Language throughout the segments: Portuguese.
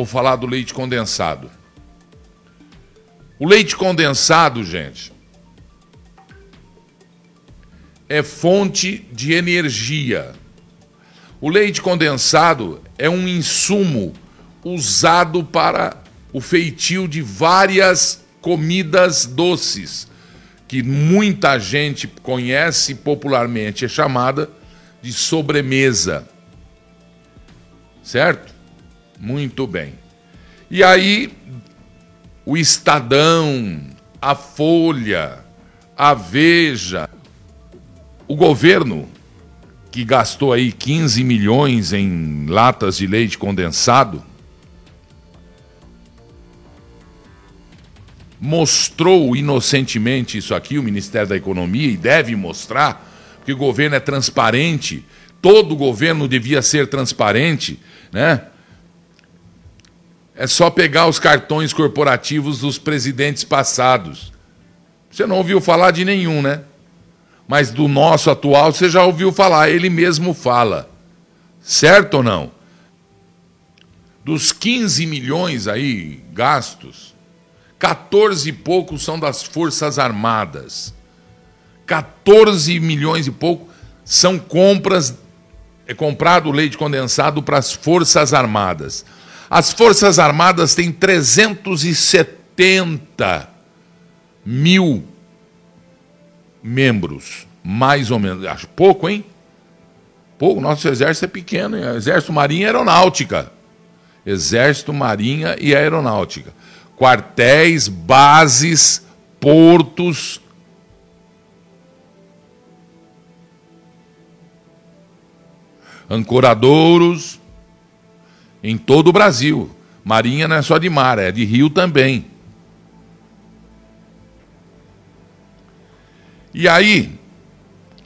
vou falar do leite condensado. O leite condensado, gente, é fonte de energia. O leite condensado é um insumo usado para o feitio de várias comidas doces, que muita gente conhece popularmente, é chamada de sobremesa. Certo? Muito bem. E aí, o Estadão, a Folha, a Veja, o governo que gastou aí 15 milhões em latas de leite condensado mostrou inocentemente isso aqui, o Ministério da Economia, e deve mostrar, porque o governo é transparente, todo governo devia ser transparente, né? É só pegar os cartões corporativos dos presidentes passados. Você não ouviu falar de nenhum, né? Mas do nosso atual você já ouviu falar, ele mesmo fala. Certo ou não? Dos 15 milhões aí gastos, 14 e poucos são das Forças Armadas. 14 milhões e pouco são compras, é comprado leite condensado para as Forças Armadas. As Forças Armadas têm 370 mil membros, mais ou menos. Acho pouco, hein? Pouco, nosso exército é pequeno, hein? Exército, Marinha e Aeronáutica. Exército, Marinha e Aeronáutica. Quartéis, bases, portos. Ancoradouros, em todo o Brasil. Marinha não é só de mar, é de rio também. E aí,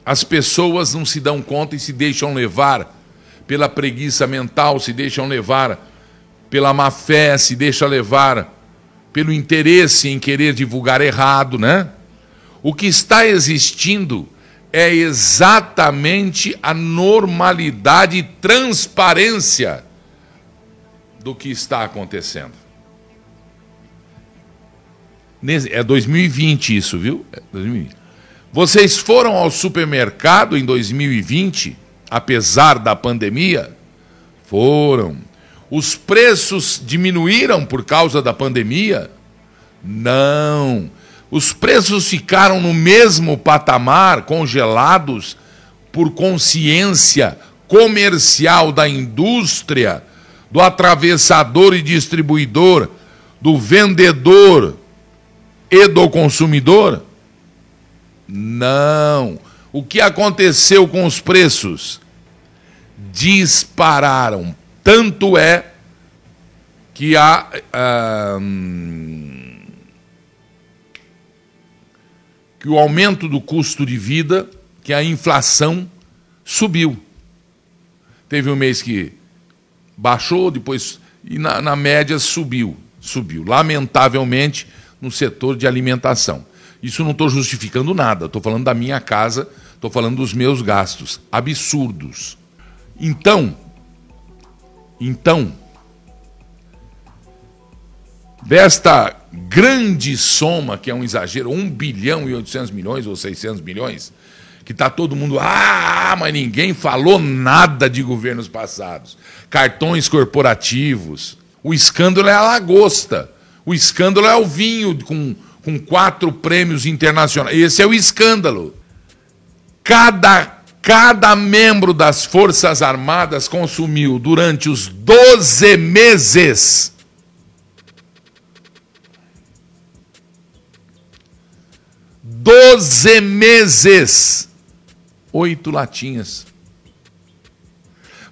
as pessoas não se dão conta e se deixam levar pela preguiça mental, se deixam levar pela má fé, se deixam levar pelo interesse em querer divulgar errado, né? O que está existindo é exatamente a normalidade e transparência do que está acontecendo. É 2020 isso, viu? É 2020. Vocês foram ao supermercado em 2020, apesar da pandemia? Foram. Os preços diminuíram por causa da pandemia? Não. Os preços ficaram no mesmo patamar, congelados, por consciência comercial da indústria do atravessador e distribuidor, do vendedor e do consumidor? Não. O que aconteceu com os preços? Dispararam. Tanto é que a. que o aumento do custo de vida, que a inflação subiu. Teve um mês que baixou, depois e na, na média subiu, subiu. Lamentavelmente no setor de alimentação. Isso não estou justificando nada, estou falando da minha casa, estou falando dos meus gastos absurdos. Então, então, desta grande soma, que é um exagero, 1 bilhão e 800 milhões ou 600 milhões, que está todo mundo, ah, mas ninguém falou nada de governos passados. Cartões corporativos. O escândalo é a lagosta. O escândalo é o vinho com, com quatro prêmios internacionais. Esse é o escândalo. Cada, cada membro das Forças Armadas consumiu durante os 12 meses. Doze meses oito latinhas.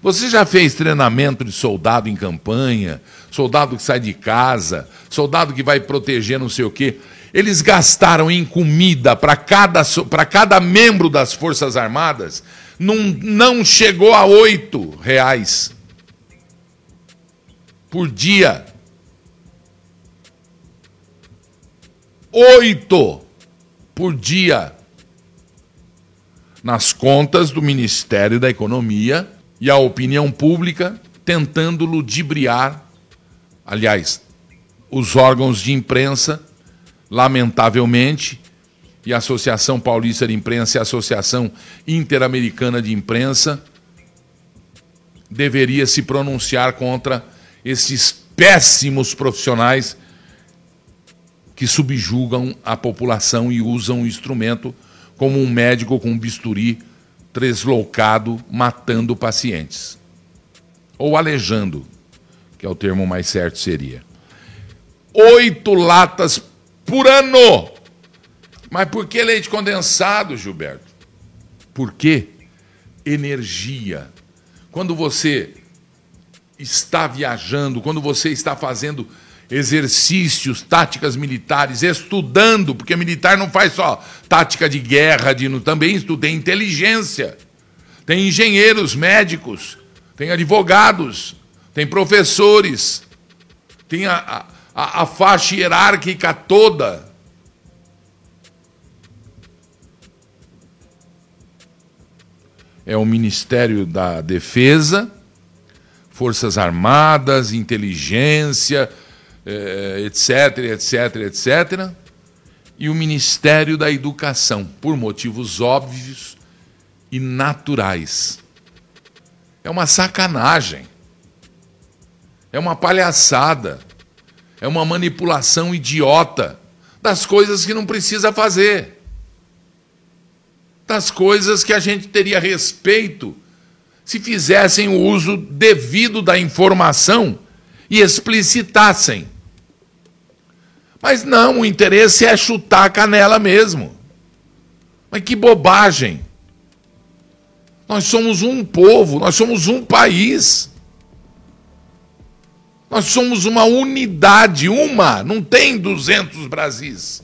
Você já fez treinamento de soldado em campanha, soldado que sai de casa, soldado que vai proteger não sei o quê? Eles gastaram em comida para cada, cada membro das Forças Armadas, não, não chegou a oito reais por dia. Oito por dia nas contas do Ministério da Economia e a opinião pública tentando ludibriar aliás, os órgãos de imprensa, lamentavelmente, e a Associação Paulista de Imprensa e a Associação Interamericana de Imprensa, deveria se pronunciar contra esses péssimos profissionais que subjugam a população e usam o instrumento como um médico com um bisturi deslocado matando pacientes. Ou alejando, que é o termo mais certo seria. Oito latas por ano. Mas por que leite condensado, Gilberto? Por que energia? Quando você está viajando, quando você está fazendo exercícios, táticas militares, estudando, porque militar não faz só tática de guerra, de, também estuda, inteligência, tem engenheiros, médicos, tem advogados, tem professores, tem a, a, a faixa hierárquica toda. É o Ministério da Defesa, Forças Armadas, Inteligência, eh, etc, etc, etc, e o Ministério da Educação, por motivos óbvios e naturais. É uma sacanagem. É uma palhaçada. É uma manipulação idiota das coisas que não precisa fazer. Das coisas que a gente teria respeito se fizessem o uso devido da informação e explicitassem. Mas não, o interesse é chutar a canela mesmo. Mas que bobagem! Nós somos um povo, nós somos um país. Nós somos uma unidade, uma, não tem 200 Brasis.